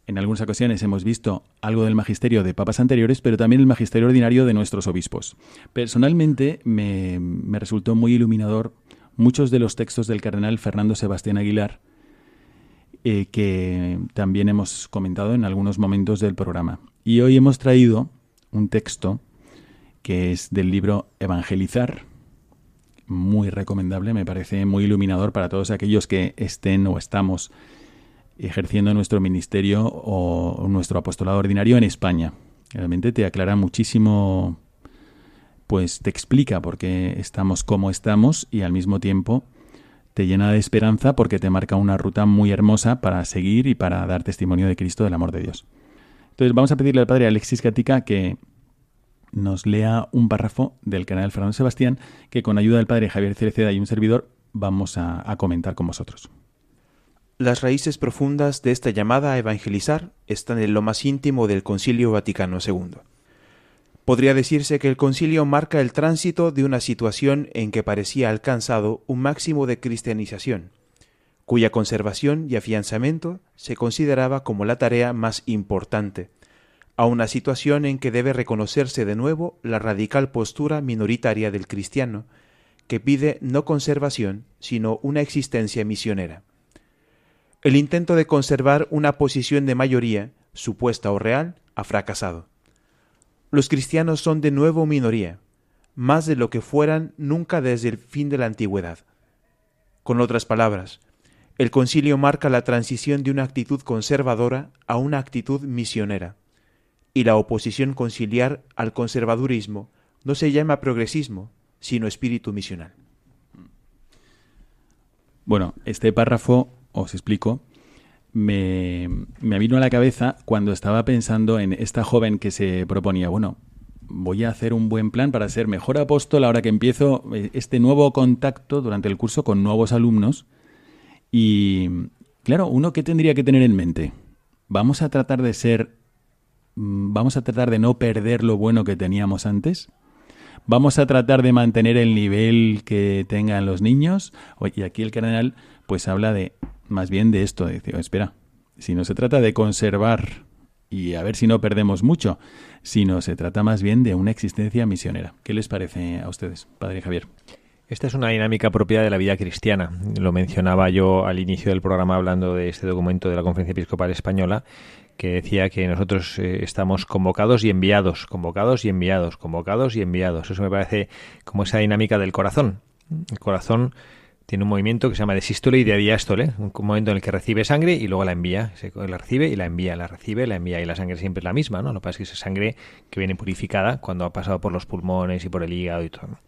En algunas ocasiones hemos visto algo del magisterio de papas anteriores, pero también el magisterio ordinario de nuestros obispos. Personalmente me, resultó muy iluminador muchos de los textos del cardenal Fernando Sebastián Aguilar, eh, que también hemos comentado en algunos momentos del programa. Y hoy hemos traído un texto que es del libro Evangelizar, muy recomendable, me parece muy iluminador para todos aquellos que estén o estamos ejerciendo nuestro ministerio o nuestro apostolado ordinario en España. Realmente te aclara muchísimo, pues te explica por qué estamos como estamos y al mismo tiempo te llena de esperanza porque te marca una ruta muy hermosa para seguir y para dar testimonio de Cristo del amor de Dios. Entonces vamos a pedirle al padre Alexis Gatica que nos lea un párrafo del canal Fernando Sebastián que con ayuda del padre Javier Cereceda y un servidor vamos a, a comentar con vosotros. Las raíces profundas de esta llamada a evangelizar están en lo más íntimo del Concilio Vaticano II. Podría decirse que el concilio marca el tránsito de una situación en que parecía alcanzado un máximo de cristianización, cuya conservación y afianzamiento se consideraba como la tarea más importante, a una situación en que debe reconocerse de nuevo la radical postura minoritaria del cristiano, que pide no conservación, sino una existencia misionera. El intento de conservar una posición de mayoría, supuesta o real, ha fracasado los cristianos son de nuevo minoría, más de lo que fueran nunca desde el fin de la antigüedad. Con otras palabras, el concilio marca la transición de una actitud conservadora a una actitud misionera, y la oposición conciliar al conservadurismo no se llama progresismo, sino espíritu misional. Bueno, este párrafo, os explico, me, me vino a la cabeza cuando estaba pensando en esta joven que se proponía, bueno, voy a hacer un buen plan para ser mejor apóstol ahora que empiezo eh, este nuevo contacto durante el curso con nuevos alumnos. Y claro, uno qué tendría que tener en mente? Vamos a tratar de ser vamos a tratar de no perder lo bueno que teníamos antes. Vamos a tratar de mantener el nivel que tengan los niños. Y aquí el cardenal pues habla de más bien de esto, de decir, espera, si no se trata de conservar y a ver si no perdemos mucho, sino se trata más bien de una existencia misionera. ¿Qué les parece a ustedes, Padre Javier? Esta es una dinámica propia de la vida cristiana. Lo mencionaba yo al inicio del programa hablando de este documento de la Conferencia Episcopal Española, que decía que nosotros eh, estamos convocados y enviados, convocados y enviados, convocados y enviados. Eso me parece como esa dinámica del corazón. El corazón tiene un movimiento que se llama de sístole y de diástole, un momento en el que recibe sangre y luego la envía, se la recibe y la envía, la recibe, la envía y la sangre siempre es la misma, ¿no? Lo que pasa es que es sangre que viene purificada cuando ha pasado por los pulmones y por el hígado y todo.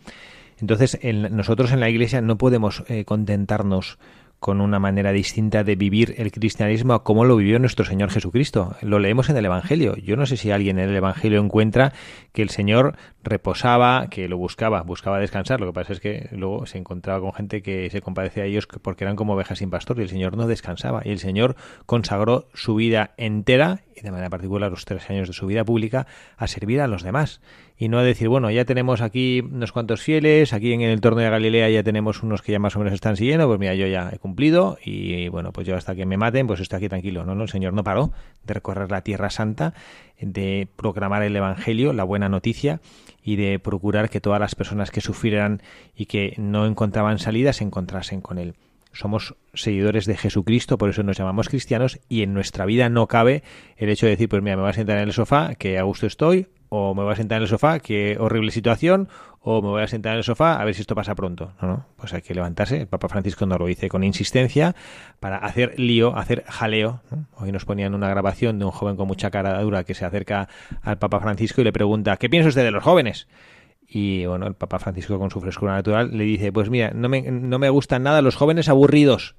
Entonces, nosotros en la Iglesia no podemos eh, contentarnos con una manera distinta de vivir el cristianismo a como lo vivió nuestro Señor Jesucristo. Lo leemos en el Evangelio. Yo no sé si alguien en el Evangelio encuentra que el Señor reposaba, que lo buscaba, buscaba descansar. Lo que pasa es que luego se encontraba con gente que se compadecía a ellos porque eran como ovejas sin pastor y el Señor no descansaba. Y el Señor consagró su vida entera y de manera particular los tres años de su vida pública a servir a los demás y no a decir, bueno, ya tenemos aquí unos cuantos fieles, aquí en el entorno de Galilea ya tenemos unos que ya más o menos están siguiendo, pues mira, yo ya he cumplido y bueno, pues yo hasta que me maten, pues estoy aquí tranquilo. No, no, el Señor no paró de recorrer la Tierra Santa, de proclamar el Evangelio, la buena noticia y de procurar que todas las personas que sufrieran y que no encontraban salida se encontrasen con Él. Somos seguidores de Jesucristo, por eso nos llamamos cristianos y en nuestra vida no cabe el hecho de decir, pues mira, me voy a sentar en el sofá, que a gusto estoy, o me voy a sentar en el sofá, qué horrible situación, o me voy a sentar en el sofá a ver si esto pasa pronto. No, no, pues hay que levantarse. El Papa Francisco nos lo dice con insistencia para hacer lío, hacer jaleo. Hoy nos ponían una grabación de un joven con mucha cara dura que se acerca al Papa Francisco y le pregunta, ¿qué piensa usted de los jóvenes? Y bueno, el Papa Francisco con su frescura natural le dice, pues mira, no me, no me gustan nada los jóvenes aburridos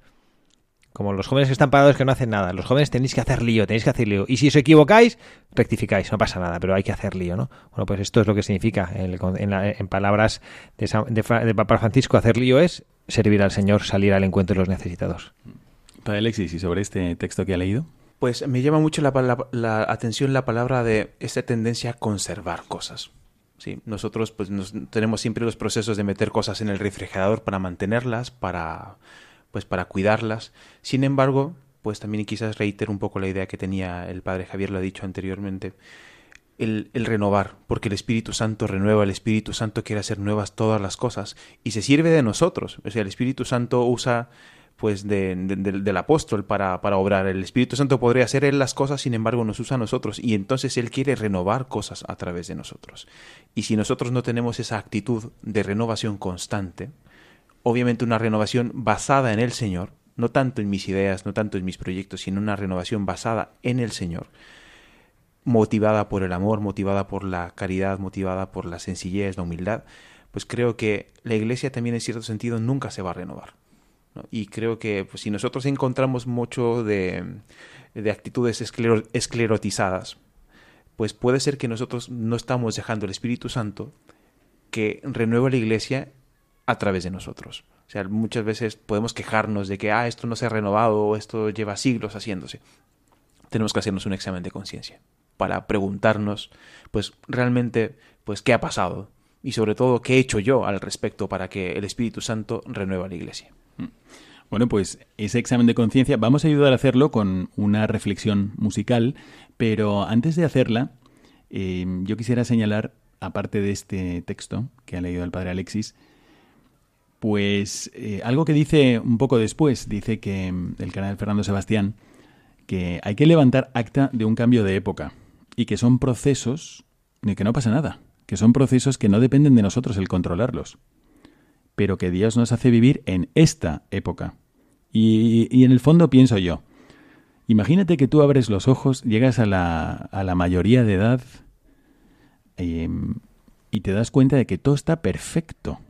como los jóvenes que están parados que no hacen nada. Los jóvenes tenéis que hacer lío, tenéis que hacer lío. Y si os equivocáis, rectificáis, no pasa nada, pero hay que hacer lío, ¿no? Bueno, pues esto es lo que significa, en, palabras de, Papa Francisco, hacer lío es servir al Señor, salir al encuentro de los necesitados. Padre Alexis, ¿y sobre este texto que ha leído? Pues me llama mucho la, la atención la palabra de esta tendencia a conservar cosas. ¿sí? Nosotros pues nos, tenemos siempre los procesos de meter cosas en el refrigerador para mantenerlas, para pues para cuidarlas. Sin embargo, pues también quizás reitero un poco la idea que tenía el padre Javier, lo ha dicho anteriormente, el, renovar, porque el Espíritu Santo renueva, el Espíritu Santo quiere hacer nuevas todas las cosas y se sirve de nosotros. O sea, el Espíritu Santo usa pues de, del apóstol para, para obrar. El Espíritu Santo podría hacer él las cosas, sin embargo nos usa a nosotros y entonces él quiere renovar cosas a través de nosotros. Y si nosotros no tenemos esa actitud de renovación constante, obviamente una renovación basada en el Señor, no tanto en mis ideas, no tanto en mis proyectos, sino una renovación basada en el Señor, motivada por el amor, motivada por la caridad, motivada por la sencillez, la humildad, pues creo que la Iglesia también en cierto sentido nunca se va a renovar. Y creo que pues, si nosotros encontramos mucho de, de actitudes esclerotizadas, pues puede ser que nosotros no estamos dejando el Espíritu Santo que renueva la iglesia a través de nosotros. O sea, muchas veces podemos quejarnos de que, ah, esto no se ha renovado o esto lleva siglos haciéndose. Tenemos que hacernos un examen de conciencia para preguntarnos, pues, realmente, pues, qué ha pasado y sobre todo, qué he hecho yo al respecto para que el Espíritu Santo renueva la iglesia. Bueno, pues ese examen de conciencia vamos a ayudar a hacerlo con una reflexión musical, pero antes de hacerla, eh, yo quisiera señalar, aparte de este texto que ha leído el padre Alexis, pues eh, algo que dice un poco después, dice que mm, el canal Fernando Sebastián, que hay que levantar acta de un cambio de época y que son procesos, ni que no pasa nada, que son procesos que no dependen de nosotros el controlarlos pero que Dios nos hace vivir en esta época. Y, en el fondo pienso yo, imagínate que tú abres los ojos, llegas a la, a la mayoría de edad em, y te das cuenta de que todo está perfecto.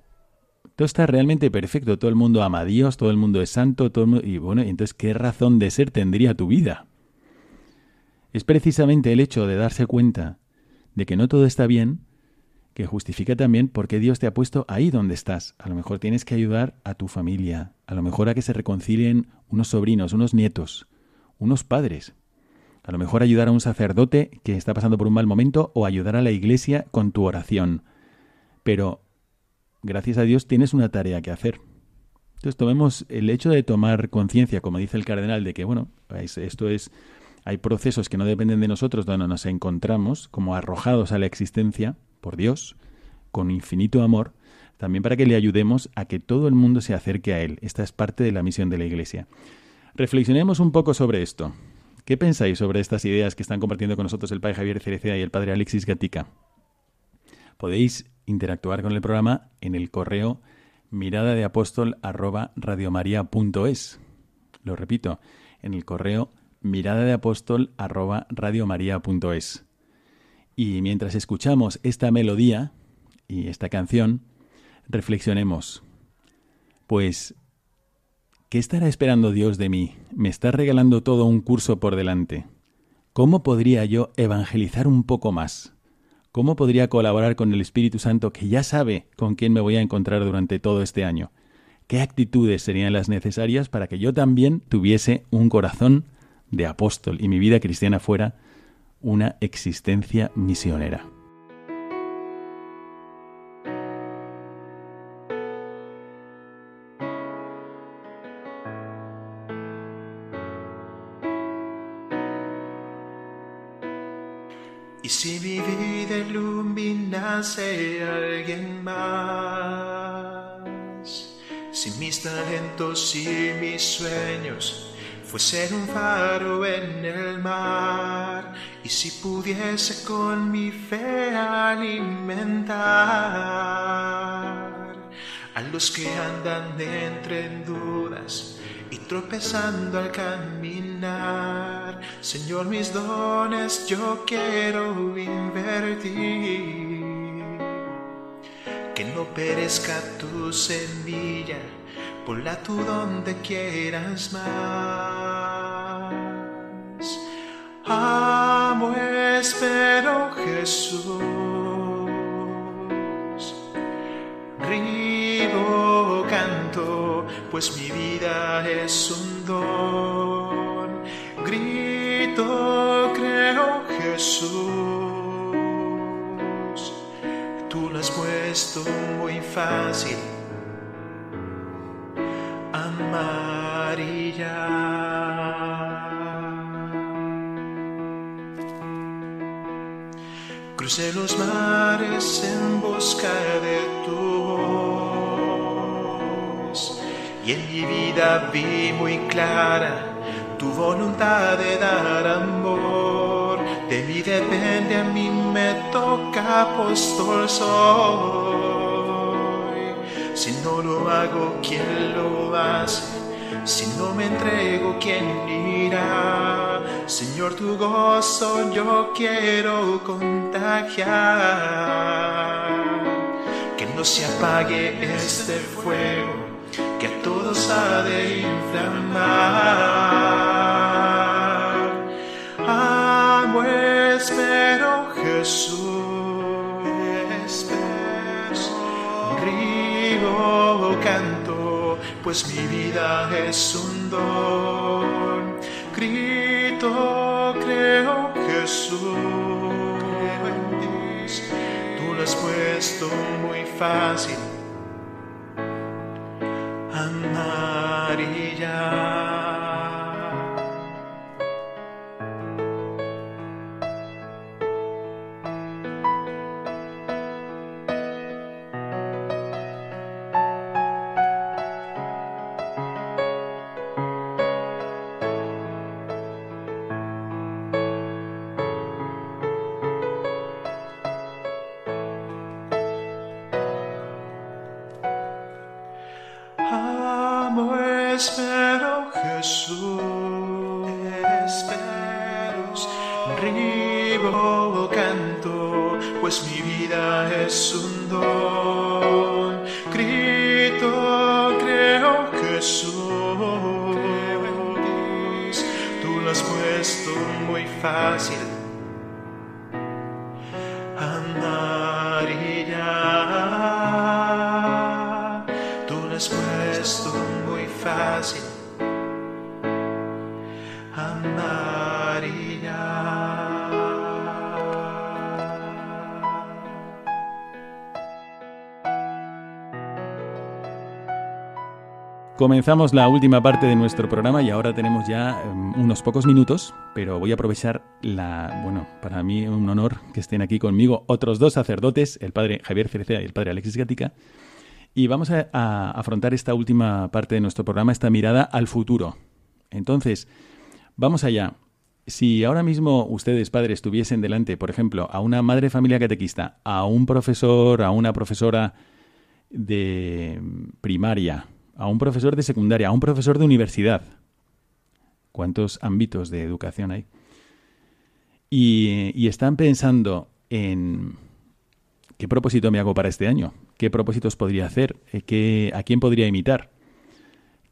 Todo está realmente perfecto. Todo el mundo ama a Dios, todo el mundo es santo, todo y bueno, entonces ¿qué razón de ser tendría tu vida? Es precisamente el hecho de darse cuenta de que no todo está bien que justifica también por qué Dios te ha puesto ahí donde estás. A lo mejor tienes que ayudar a tu familia, a lo mejor a que se reconcilien unos sobrinos, unos nietos, unos padres. A lo mejor ayudar a un sacerdote que está pasando por un mal momento o ayudar a la iglesia con tu oración. Pero, gracias a Dios, tienes una tarea que hacer. Entonces, tomemos el hecho de tomar conciencia, como dice el cardenal, de que, bueno, esto es, hay procesos que no dependen de nosotros, donde nos encontramos como arrojados a la existencia, por Dios, con infinito amor, también para que le ayudemos a que todo el mundo se acerque a Él. Esta es parte de la misión de la Iglesia. Reflexionemos un poco sobre esto. ¿Qué pensáis sobre estas ideas que están compartiendo con nosotros el Padre Javier Cereceda y el Padre Alexis Gatica? Podéis interactuar con el programa en el correo mirada de apóstol Lo repito, en el correo mirada de apóstol y mientras escuchamos esta melodía y esta canción, reflexionemos. Pues, ¿qué estará esperando Dios de mí? Me está regalando todo un curso por delante. ¿Cómo podría yo evangelizar un poco más? ¿Cómo podría colaborar con el Espíritu Santo que ya sabe con quién me voy a encontrar durante todo este año? ¿Qué actitudes serían las necesarias para que yo también tuviese un corazón de apóstol y mi vida cristiana fuera una existencia misionera. Iluminase a alguien más, si mis talentos y mis sueños fuesen un faro en el mar y si pudiese con mi fe alimentar a los que andan entre dudas y tropezando al caminar, Señor, mis dones yo quiero invertir, que no perezca tu semilla la tú donde quieras más. Amo, espero Jesús. Río, canto, pues mi vida es un don. Grito, creo Jesús puesto muy fácil Crucé los mares en busca de tu voz y en mi vida vi muy clara tu voluntad de dar amor. De mí depende, a mí me toca apóstol soy. Si no lo hago, ¿quién lo hace? Si no me entrego, ¿quién irá? Señor, tu gozo yo quiero contagiar. Que no se apague este fuego que a todos ha de inflamar. Jesús. pues mi vida es un don. Grito, creo Jesús, tú lo has puesto muy fácil. Amarilla. Comenzamos la última parte de nuestro programa y ahora tenemos ya em, unos pocos minutos, pero voy a aprovechar la, bueno, para mí un honor que estén aquí conmigo otros dos sacerdotes, el padre Javier Cerecea y el padre Alexis Gatica, y vamos a, afrontar esta última parte de nuestro programa, esta mirada al futuro. Entonces, vamos allá. Si ahora mismo ustedes, padres, tuviesen delante, por ejemplo, a una madre familia catequista, a un profesor, a una profesora de primaria, a un profesor de secundaria, a un profesor de universidad. ¿Cuántos ámbitos de educación hay? Y, están pensando en qué propósito me hago para este año, qué propósitos podría hacer, eh, ¿Qué, a quién podría imitar.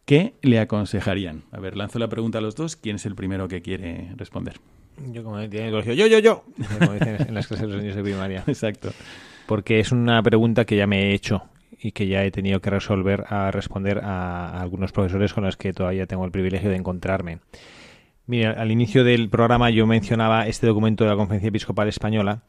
¿Qué le aconsejarían? A ver, lanzo la pregunta a los dos. ¿Quién es el primero que quiere responder? Yo, como tiene yo, yo, yo. Como dicen en las clases de los niños de primaria. [LAUGHS] Exacto. Porque es una pregunta que ya me he hecho y que ya he tenido que resolver a responder a, algunos profesores con los que todavía tengo el privilegio de encontrarme. Mira, al inicio del programa yo mencionaba este documento de la Conferencia Episcopal Española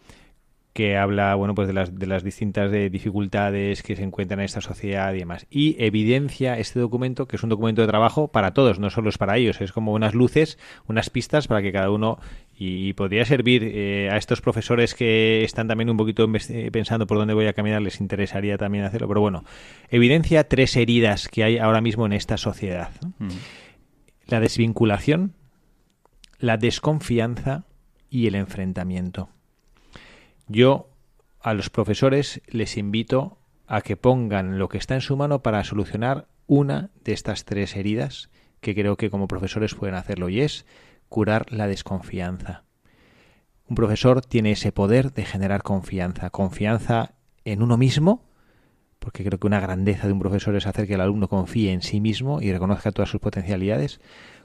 que habla bueno pues de las, de las distintas de dificultades que se encuentran en esta sociedad y demás. Y evidencia este documento que es un documento de trabajo para todos no solo es para ellos es como unas luces unas pistas para que cada uno y podría servir eh, a estos profesores que están también un poquito eh, pensando por dónde voy a caminar les interesaría también hacerlo. Pero bueno evidencia tres heridas que hay ahora mismo en esta sociedad mm. la desvinculación la desconfianza y el enfrentamiento yo a los profesores les invito a que pongan lo que está en su mano para solucionar una de estas tres heridas que creo que como profesores pueden hacerlo y es curar la desconfianza. Un profesor tiene ese poder de generar confianza, confianza en uno mismo, porque creo que una grandeza de un profesor es hacer que el alumno confíe en sí mismo y reconozca todas sus potencialidades,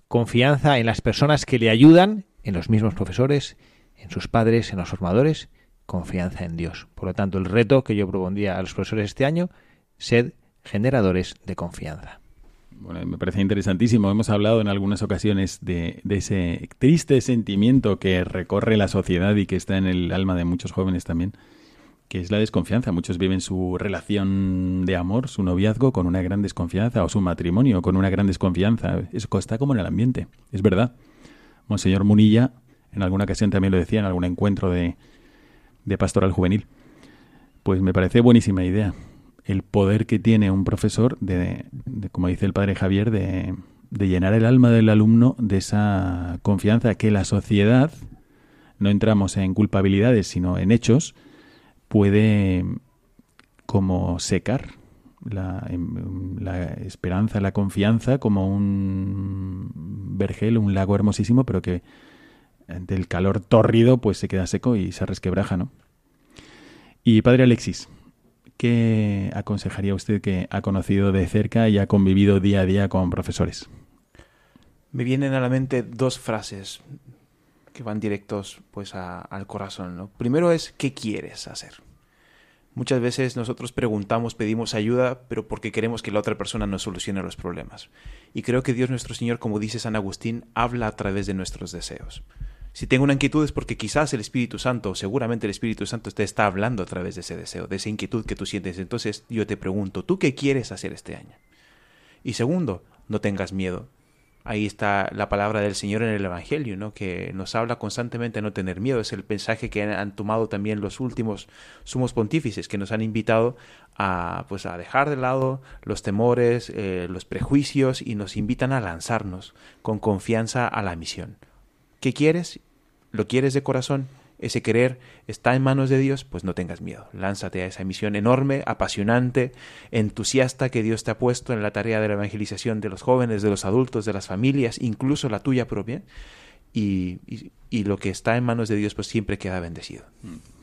confianza en las personas que le ayudan, en los mismos profesores, en sus padres, en los formadores confianza en Dios. Por lo tanto, el reto que yo propondría a los profesores este año, sed generadores de confianza. Bueno, me parece interesantísimo. Hemos hablado en algunas ocasiones de, ese triste sentimiento que recorre la sociedad y que está en el alma de muchos jóvenes también, que es la desconfianza. Muchos viven su relación de amor, su noviazgo, con una gran desconfianza, o su matrimonio con una gran desconfianza. Eso está como en el ambiente, es verdad. Monseñor Munilla, en alguna ocasión también lo decía, en algún encuentro de, de pastoral juvenil. Pues me parece buenísima idea. El poder que tiene un profesor de, como dice el padre Javier, de, de llenar el alma del alumno de esa confianza que la sociedad, no entramos en culpabilidades, sino en hechos, puede como secar la, em, la, esperanza, la confianza, como un vergel, un lago hermosísimo, pero que ante el calor tórrido pues se queda seco y se resquebraja, ¿no? Y padre Alexis, ¿qué aconsejaría usted que ha conocido de cerca y ha convivido día a día con profesores? Me vienen a la mente dos frases que van directos pues al corazón. ¿no? Primero es ¿qué quieres hacer? Muchas veces nosotros preguntamos, pedimos ayuda, pero porque queremos que la otra persona nos solucione los problemas. Y creo que Dios nuestro Señor, como dice San Agustín, habla a través de nuestros deseos. Si tengo una inquietud es porque quizás el Espíritu Santo, o seguramente el Espíritu Santo te está hablando a través de ese deseo, de esa inquietud que tú sientes. Entonces yo te pregunto, ¿tú qué quieres hacer este año? Y segundo, no tengas miedo. Ahí está la palabra del Señor en el Evangelio, ¿no? que nos habla constantemente a no tener miedo. Es el mensaje que han tomado también los últimos sumos pontífices, que nos han invitado a, pues, a dejar de lado los temores, eh, los prejuicios y nos invitan a lanzarnos con confianza a la misión. ¿Qué quieres? ¿Lo quieres de corazón? Ese querer está en manos de Dios, pues no tengas miedo. Lánzate a esa misión enorme, apasionante, entusiasta que Dios te ha puesto en la tarea de la evangelización de los jóvenes, de los adultos, de las familias, incluso la tuya propia. Y, y, lo que está en manos de Dios, pues siempre queda bendecido.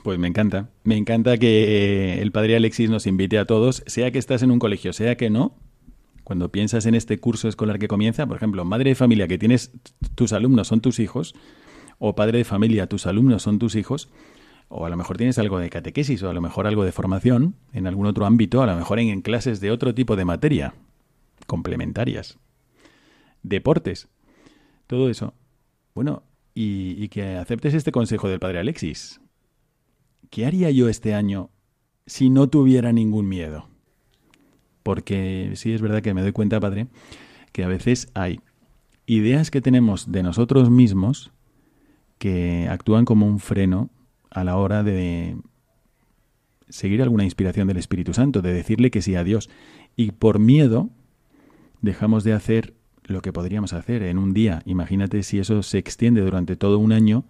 Pues me encanta. Me encanta que eh, el Padre Alexis nos invite a todos, sea que estás en un colegio, sea que no, cuando piensas en este curso escolar que comienza, por ejemplo, madre de familia que tienes, tus alumnos son tus hijos, o padre de familia, tus alumnos son tus hijos, o a lo mejor tienes algo de catequesis, o a lo mejor algo de formación en algún otro ámbito, a lo mejor en, clases de otro tipo de materia, complementarias, deportes, todo eso. Bueno, y, y que aceptes este consejo del padre Alexis. ¿Qué haría yo este año si no tuviera ningún miedo? Porque sí es verdad que me doy cuenta, padre, que a veces hay ideas que tenemos de nosotros mismos que actúan como un freno a la hora de seguir alguna inspiración del Espíritu Santo, de decirle que sí a Dios. Y por miedo dejamos de hacer lo que podríamos hacer en un día. Imagínate si eso se extiende durante todo un año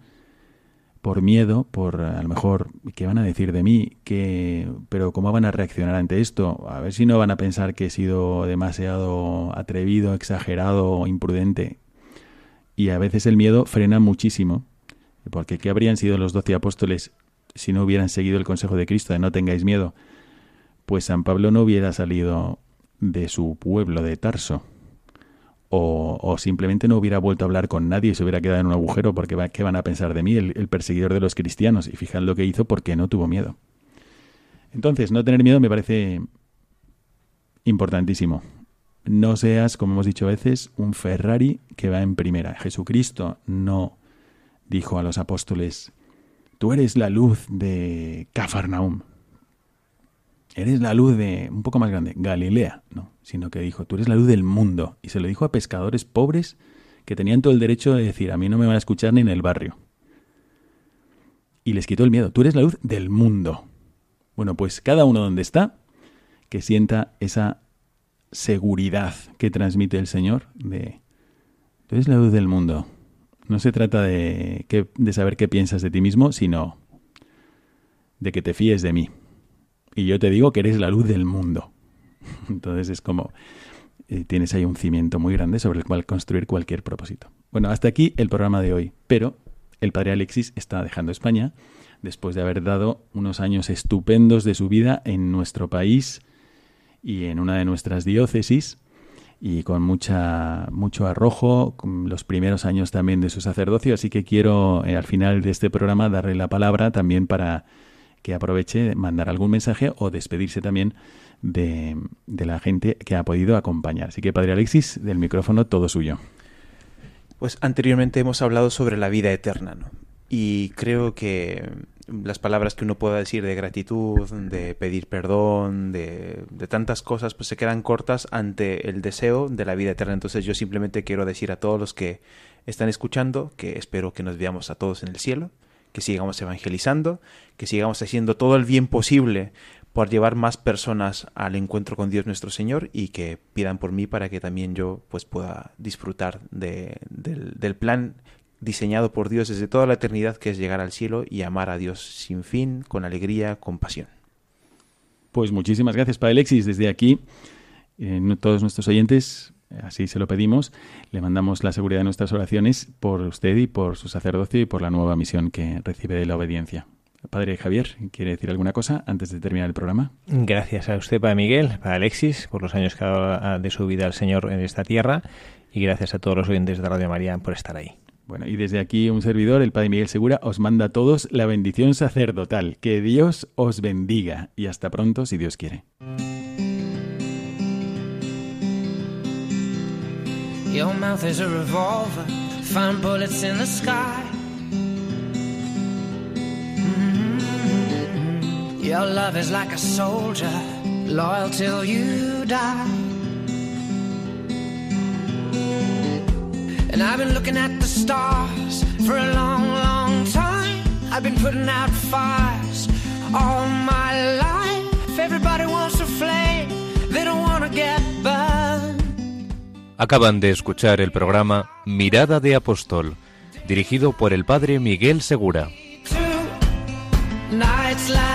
por miedo, por a lo mejor qué van a decir de mí, que pero cómo van a reaccionar ante esto, a ver si no van a pensar que he sido demasiado atrevido, exagerado, imprudente. Y a veces el miedo frena muchísimo porque ¿qué habrían sido los doce apóstoles si no hubieran seguido el consejo de Cristo de no tengáis miedo? Pues San Pablo no hubiera salido de su pueblo de Tarso. O, simplemente no hubiera vuelto a hablar con nadie y se hubiera quedado en un agujero porque ¿qué van a pensar de mí? El, el perseguidor de los cristianos. Y fijad lo que hizo porque no tuvo miedo. Entonces, no tener miedo me parece importantísimo. No seas, como hemos dicho a veces, un Ferrari que va en primera. Jesucristo no dijo a los apóstoles, tú eres la luz de Cafarnaum, eres la luz de, un poco más grande, Galilea, no, sino que dijo, tú eres la luz del mundo, y se lo dijo a pescadores pobres que tenían todo el derecho de decir, a mí no me van a escuchar ni en el barrio. Y les quitó el miedo, tú eres la luz del mundo. Bueno, pues cada uno donde está, que sienta esa seguridad que transmite el Señor de, tú eres la luz del mundo, no se trata de, saber qué piensas de ti mismo, sino de que te fíes de mí. Y yo te digo que eres la luz del mundo. [LAUGHS] Entonces es como eh, tienes ahí un cimiento muy grande sobre el cual construir cualquier propósito. Bueno, hasta aquí el programa de hoy. Pero el padre Alexis está dejando España después de haber dado unos años estupendos de su vida en nuestro país y en una de nuestras diócesis y con mucha, mucho arrojo, los primeros años también de su sacerdocio, así que quiero eh, al final de este programa darle la palabra también para que aproveche mandar algún mensaje o despedirse también de, de la gente que ha podido acompañar. Así que, Padre Alexis, del micrófono todo suyo. Pues anteriormente hemos hablado sobre la vida eterna, ¿no? Y creo que las palabras que uno pueda decir de gratitud, de pedir perdón, de, de, tantas cosas, pues se quedan cortas ante el deseo de la vida eterna. Entonces yo simplemente quiero decir a todos los que están escuchando que espero que nos veamos a todos en el cielo, que sigamos evangelizando, que sigamos haciendo todo el bien posible por llevar más personas al encuentro con Dios nuestro Señor y que pidan por mí para que también yo pues pueda disfrutar de, del, del plan diseñado por Dios desde toda la eternidad, que es llegar al cielo y amar a Dios sin fin, con alegría, con pasión. Pues muchísimas gracias, Padre Alexis. Desde aquí, eh, todos nuestros oyentes, así se lo pedimos, le mandamos la seguridad de nuestras oraciones por usted y por su sacerdocio y por la nueva misión que recibe de la obediencia. Padre Javier, ¿quiere decir alguna cosa antes de terminar el programa? Gracias a usted, Padre Miguel, Padre Alexis, por los años que ha dado de su vida al Señor en esta tierra y gracias a todos los oyentes de Radio María por estar ahí. Bueno, y desde aquí un servidor, el Padre Miguel Segura, os manda a todos la bendición sacerdotal. Que Dios os bendiga y hasta pronto si Dios quiere. Your mouth is a revolver, bullets in the sky. And I've been looking at the stars for a long, long time. I've been putting out fires all my life. Everybody wants a flame, they don't want to get burned. Acaban de escuchar el programa Mirada de Apóstol, dirigido por el padre Miguel Segura. Nights like